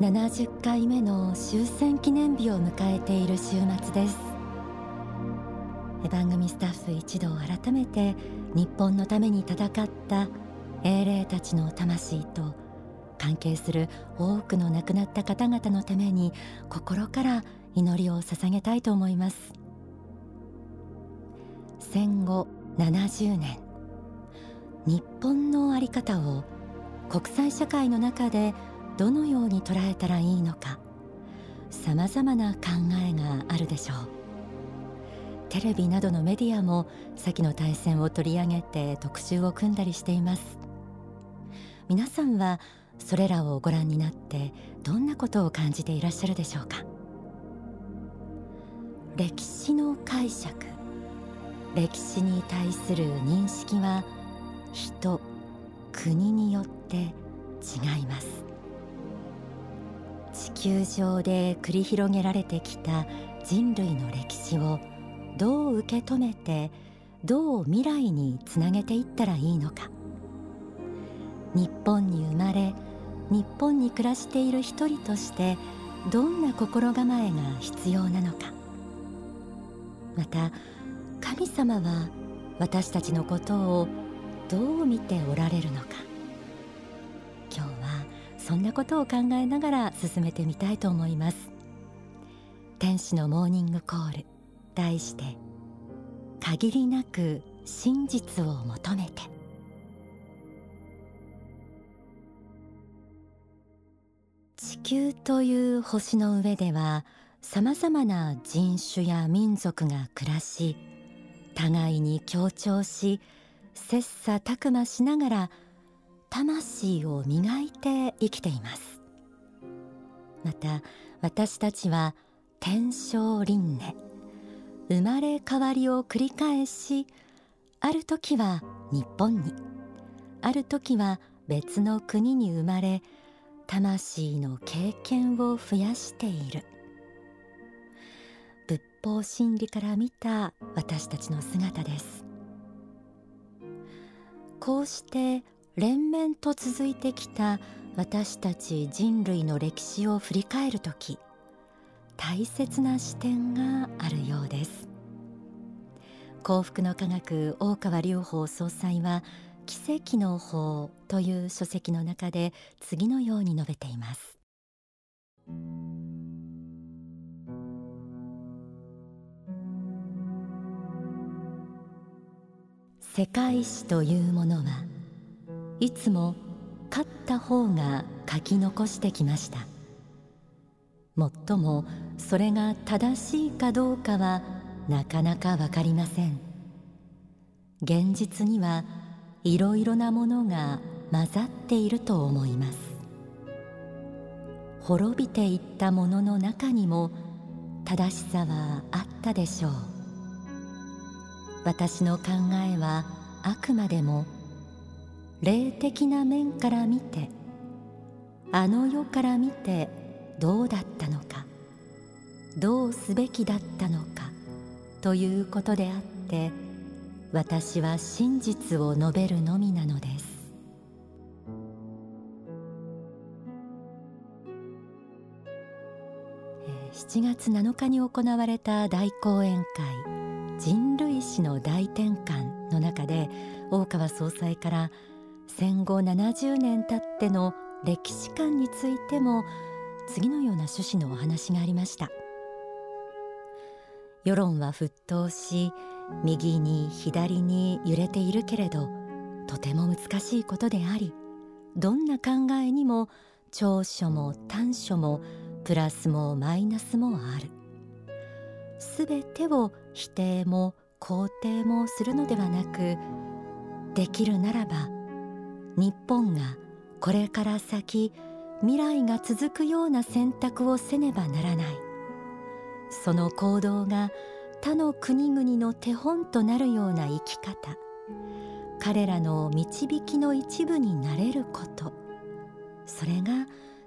70回目の終戦記念日を迎えている週末です。番組スタッフ一同改めて日本のために戦った英霊たちの魂と関係する多くの亡くなった方々のために心から祈りを捧げたいと思います。戦後70年日本の在り方を国際社会の中でどのように捉えたらいいのかさまざまな考えがあるでしょう。テレビなどのメディアも先の大戦を取り上げて特集を組んだりしています。皆さんはそれらをご覧になってどんなことを感じていらっしゃるでしょうか？歴史の解釈歴史に対する認識は人国によって違います。地球上で繰り広げられてきた人類の歴史をどう受け止めてどう未来につなげていったらいいのか。日本に生まれ日本に暮らしている一人としてどんな心構えが必要なのか。また神様は私たちのことをどう見ておられるのか。そんなことを考えながら進めてみたいと思います。天使のモーニングコール題して限りなく真実を求めて。地球という星の上ではさまざまな人種や民族が暮らし互いに協調し切磋琢磨しながら魂を磨いて生きています。また私たちは天正輪廻生まれ変わりを繰り返しある時は日本にある時は別の国に生まれ魂の経験を増やしている。仏法真理から見た私たちの姿です。こうして連綿と続いてきた私たち人類の歴史を振り返る時大切な視点があるようです。幸福の科学大川隆法総裁は奇跡の法という書籍の中で次のように述べています。世界史というものはいつも勝った方が書き残してきました。もっともそれが正しいかどうかはなかなかわかりません。現実にはいろいろなものが混ざっていると思います。滅びていったものの中にも正しさはあったでしょう。私の考えはあくまでも霊的な面から見てあの世から見てどうだったのかどうすべきだったのかということであって私は真実を述べるのみなのです。7月7日に行われた大講演会人類史の大転換の中で大川総裁から戦後70年経っての歴史観についても次のような趣旨のお話がありました。世論は沸騰し右に左に揺れているけれどとても難しいことでありどんな考えにも長所も短所もプラスもマイナスもある。すべてを否定も肯定もするのではなくできるならば日本がこれから先未来が続くような選択をせねばならない。その行動が他の国々の手本となるような生き方。彼らの導きの一部になれること。それが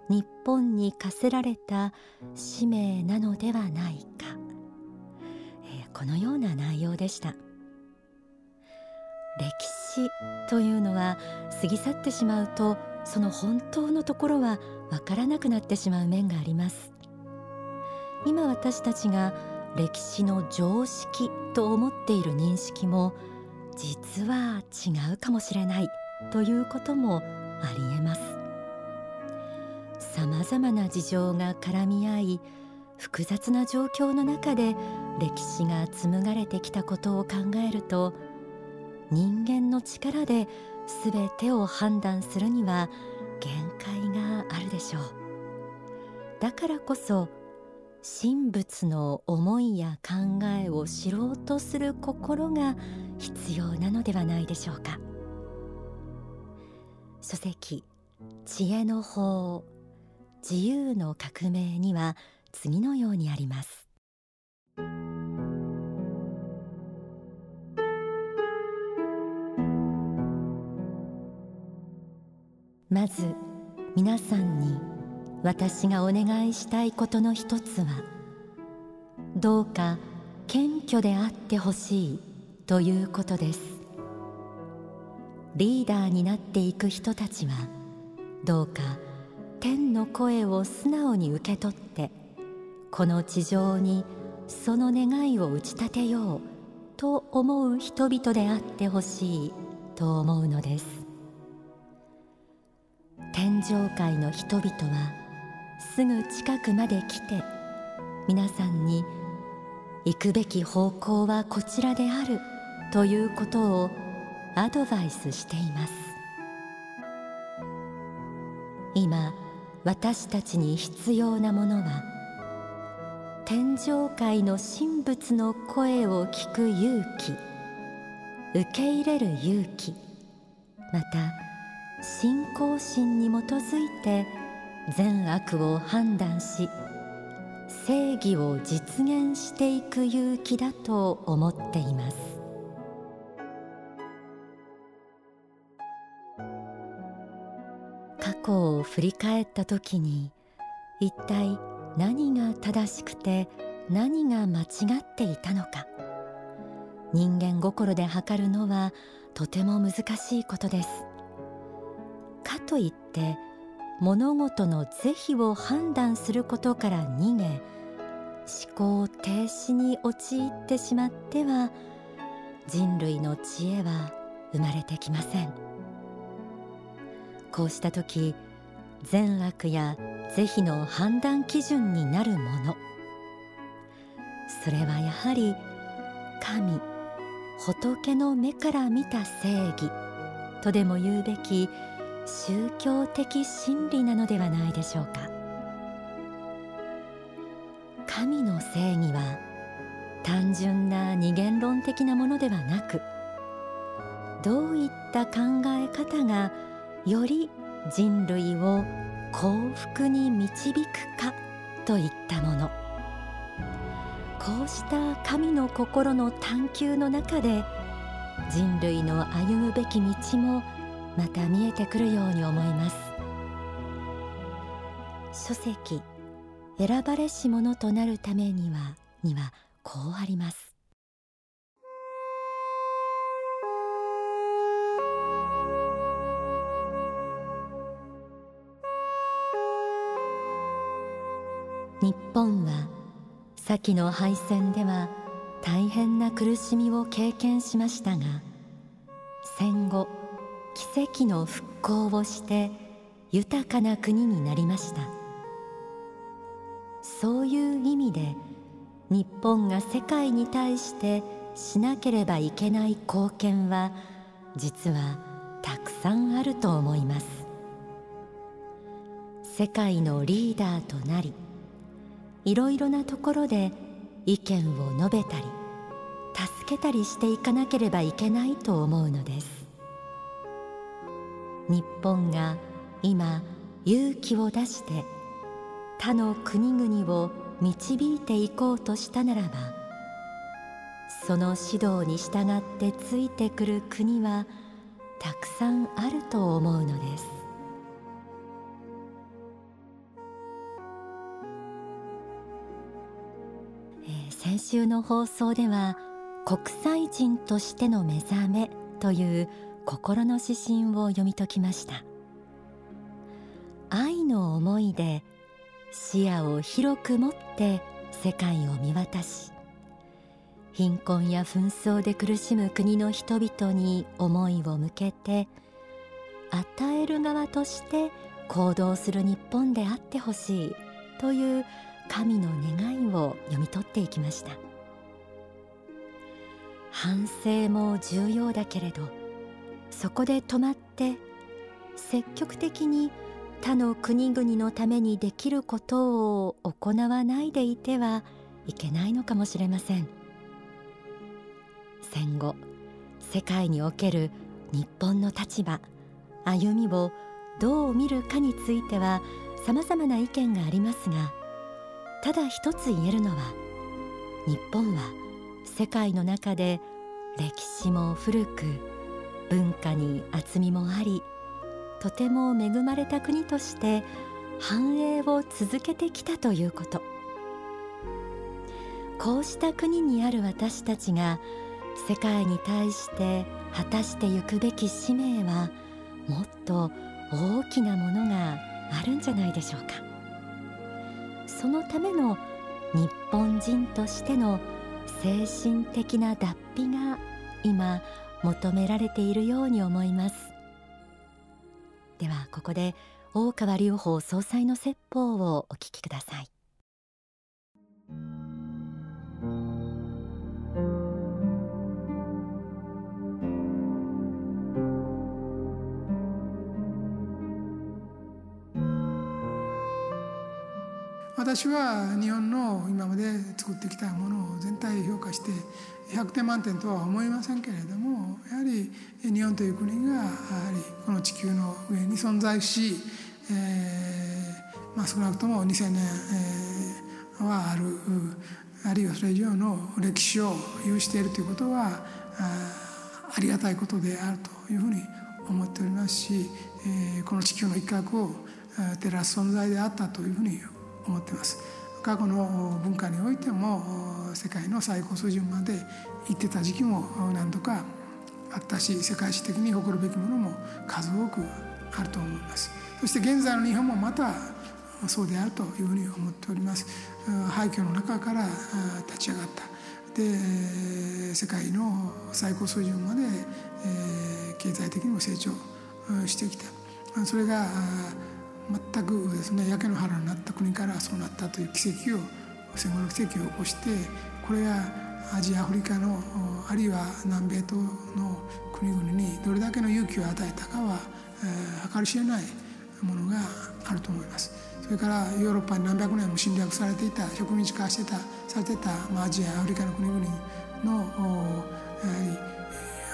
日本に課せられた使命なのではないか、え、このような内容でした。歴史というのは過ぎ去ってしまうとその本当のところはわからなくなってしまう面があります。今私たちが歴史の常識と思っている認識も実は違うかもしれないということもありえます。さまざまな事情が絡み合い複雑な状況の中で歴史が紡がれてきたことを考えると人間の力で全てを判断するには限界があるでしょう。だからこそ神仏の思いや考えを知ろうとする心が必要なのではないでしょうか。書籍知恵の法自由の革命には次のようにあります。まず皆さんに私がお願いしたいことの一つはどうか謙虚であってほしいということです。リーダーになっていく人たちはどうか天の声を素直に受け取ってこの地上にその願いを打ち立てようと思う人々であってほしいと思うのです。天上界の人々はすぐ近くまで来て皆さんに行くべき方向はこちらであるということをアドバイスしています。今私たちに必要なものは天上界の神仏の声を聞く勇気受け入れる勇気また信仰心に基づいて善悪を判断し正義を実現していく勇気だと思っています。過去を振り返った時に一体何が正しくて何が間違っていたのか。人間心で測るのはとても難しいことです。といって物事の是非を判断することから逃げ思考停止に陥ってしまっては人類の知恵は生まれてきません。こうした時善悪や是非の判断基準になるもの。それはやはり神仏の目から見た正義とでも言うべき宗教的真理なのではないでしょうか。神の正義は単純な二元論的なものではなくどういった考え方がより人類を幸福に導くかといったもの。こうした神の心の探求の中で人類の歩むべき道もまた見えてくるように思います。書籍選ばれし者となるためにはにはこうあります。日本は先の敗戦では大変な苦しみを経験しましたが戦後奇跡の復興をして豊かな国になりました。そういう意味で日本が世界に対してしなければいけない貢献は実はたくさんあると思います。世界のリーダーとなりいろいろなところで意見を述べたり助けたりしていかなければいけないと思うのです。日本が今勇気を出して他の国々を導いていこうとしたならばその指導に従ってついてくる国はたくさんあると思うのです、先週の放送では国際人としての目覚めという心の指針を読み解きました。愛の思いで視野を広く持って世界を見渡し貧困や紛争で苦しむ国の人々に思いを向けて与える側として行動する日本であってほしいという神の願いを読み取っていきました。反省も重要だけれどそこで止まって積極的に他の国々のためにできることを行わないでいてはいけないのかもしれません。戦後世界における日本の立場歩みをどう見るかについてはさまざまな意見がありますがただ一つ言えるのは日本は世界の中で歴史も古く文化に厚みもありとても恵まれた国として繁栄を続けてきたということ。こうした国にある私たちが世界に対して果たしてゆくべき使命はもっと大きなものがあるんじゃないでしょうか。そのための日本人としての精神的な脱皮が今求められているように思います。ではここで大川隆法総裁の説法をお聞きください。私は日本の今まで作ってきたものを全体評価して100点満点とは思いませんけれどもやはり日本という国がやはりこの地球の上に存在し、えーまあ、少なくとも2000年、えー、はあるあるいはそれ以上の歴史を有しているということはありがたいことであるというふうに思っておりますし、えー、この地球の一角を照らす存在であったというふうに思ってます。過去の文化においても世界の最高水準まで行ってた時期も何度かあったし世界史的に誇るべきものも数多くあると思います。そして現在の日本もまたそうであるというふうに思っております。廃墟の中から立ち上がった。で世界の最高水準まで経済的にも成長してきた。それが全くですね焼け野原になった国からそうなったという奇跡を戦後の奇跡を起こしてこれがアジアアフリカのあるいは南米等の国々にどれだけの勇気を与えたかは、えー、計り知れないものがあると思います。それからヨーロッパに何百年も侵略されていた植民地化してたされてた、まあ、アジアアフリカの国々のやはり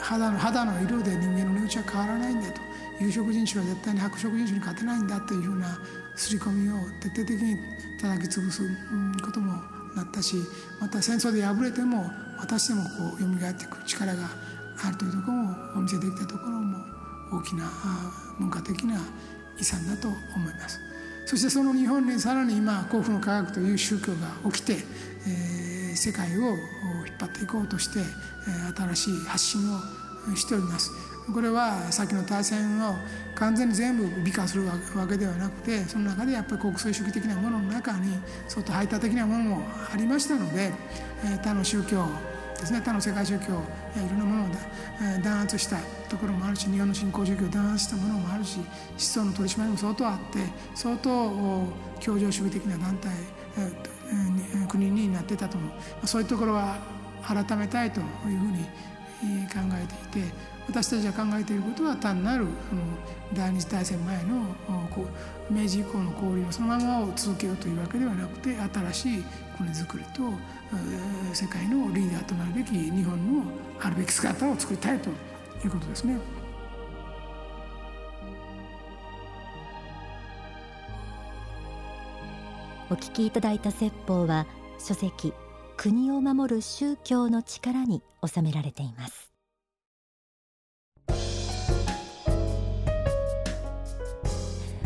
肌の肌の色で人間の値打ちは変わらないんだと有色人種は絶対に白色人種に勝てないんだというふうな刷り込みを徹底的に叩き潰すこともなったしまた戦争で敗れても私でもこう蘇ってくる力があるというところもお見せできたところも大きな文化的な遺産だと思います。そしてその日本にさらに今幸福の科学という宗教が起きて、えー、世界を引っ張っていこうとして、新しい発信をしております。これは先の大戦を完全に全部美化するわけではなくてその中でやっぱり国際主義的なものの中に外排他的なものもありましたので、え他の宗教ですね他の世界宗教いろんなものを、弾圧したところもあるし日本の新興宗教を弾圧したものもあるし思想の取り締まりも相当あって相当協情主義的な団体、国になってたと思う。そういうところは改めたいというふうに考えていて私たちが考えていることは単なるその第二次大戦前の明治以降の交流をそのままを続けようというわけではなくて新しい国づくりと世界のリーダーとなるべき日本のあるべき姿を作りたいということですね。お聞きいただいた説法は書籍国を守る宗教の力に収められています。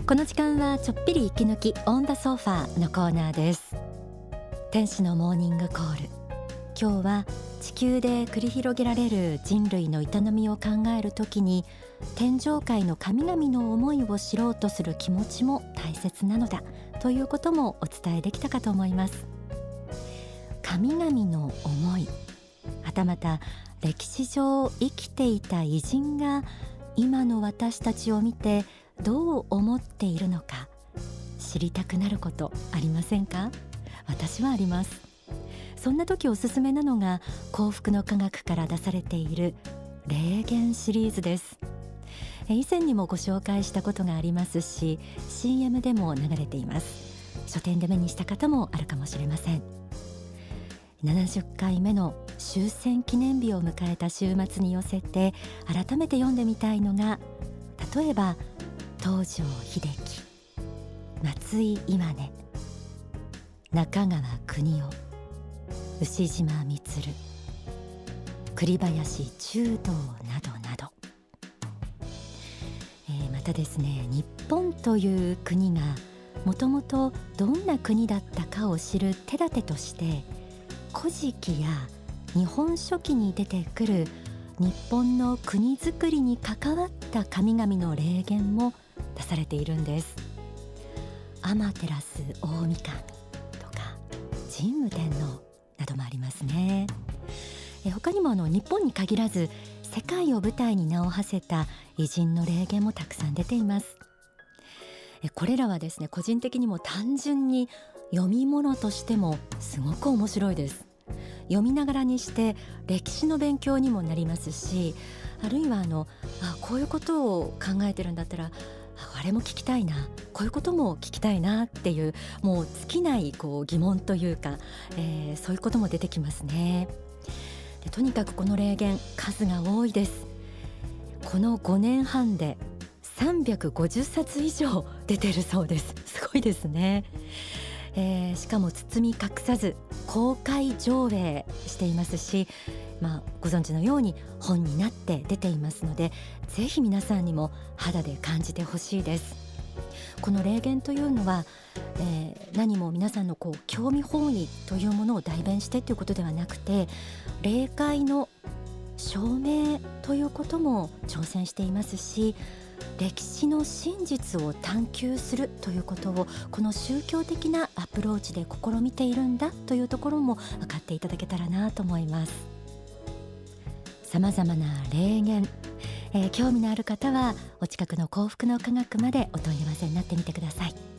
この時間はちょっぴり息抜きオンダソファーのコーナーです。天使のモーニングコール。今日は地球で繰り広げられる人類の営みを考えるときに天上界の神々の思いを知ろうとする気持ちも大切なのだということもお伝えできたかと思います。神々の思い。はたまた歴史上生きていた偉人が今の私たちを見てどう思っているのか知りたくなることありませんか？私はあります。そんな時おすすめなのが幸福の科学から出されている霊言シリーズです。以前にもご紹介したことがありますし CM でも流れています。書店で目にした方もあるかもしれません。70回目の終戦記念日を迎えた週末に寄せて改めて読んでみたいのが例えば東條英機松井今根中川国夫牛島満栗林中道などなど、えー、またですね日本という国がもともとどんな国だったかを知る手立てとして「古事記」や「日本書紀」に出てくる日本の国づくりに関わった神々の霊言も出されているんです。天照大神とか神武天皇などもありますね。え他にもあの日本に限らず世界を舞台に名を馳せた偉人の霊言もたくさん出ています。これらはですね個人的にも単純に読み物としてもすごく面白いです。読みながらにして歴史の勉強にもなりますしあるいはあのあこういうことを考えてるんだったらあれも聞きたいなこういうことも聞きたいなっていうもう尽きないこう疑問というか、えー、そういうことも出てきますね。でとにかくこの霊言数が多いです。この5年半で350冊以上出てるそうです。すごいですね。えー、しかも包み隠さず公開上映していますし、まあ、ご存知のように本になって出ていますのでぜひ皆さんにも肌で感じてほしいです。この霊言というのは、えー、何も皆さんのこう興味本位というものを代弁してということではなくて霊界の証明ということも挑戦していますし歴史の真実を探求するということをこの宗教的なアプローチで試みているんだというところも分かっていただけたらなと思います。さまざまな霊言、えー、興味のある方はお近くの幸福の科学までお問い合わせになってみてください。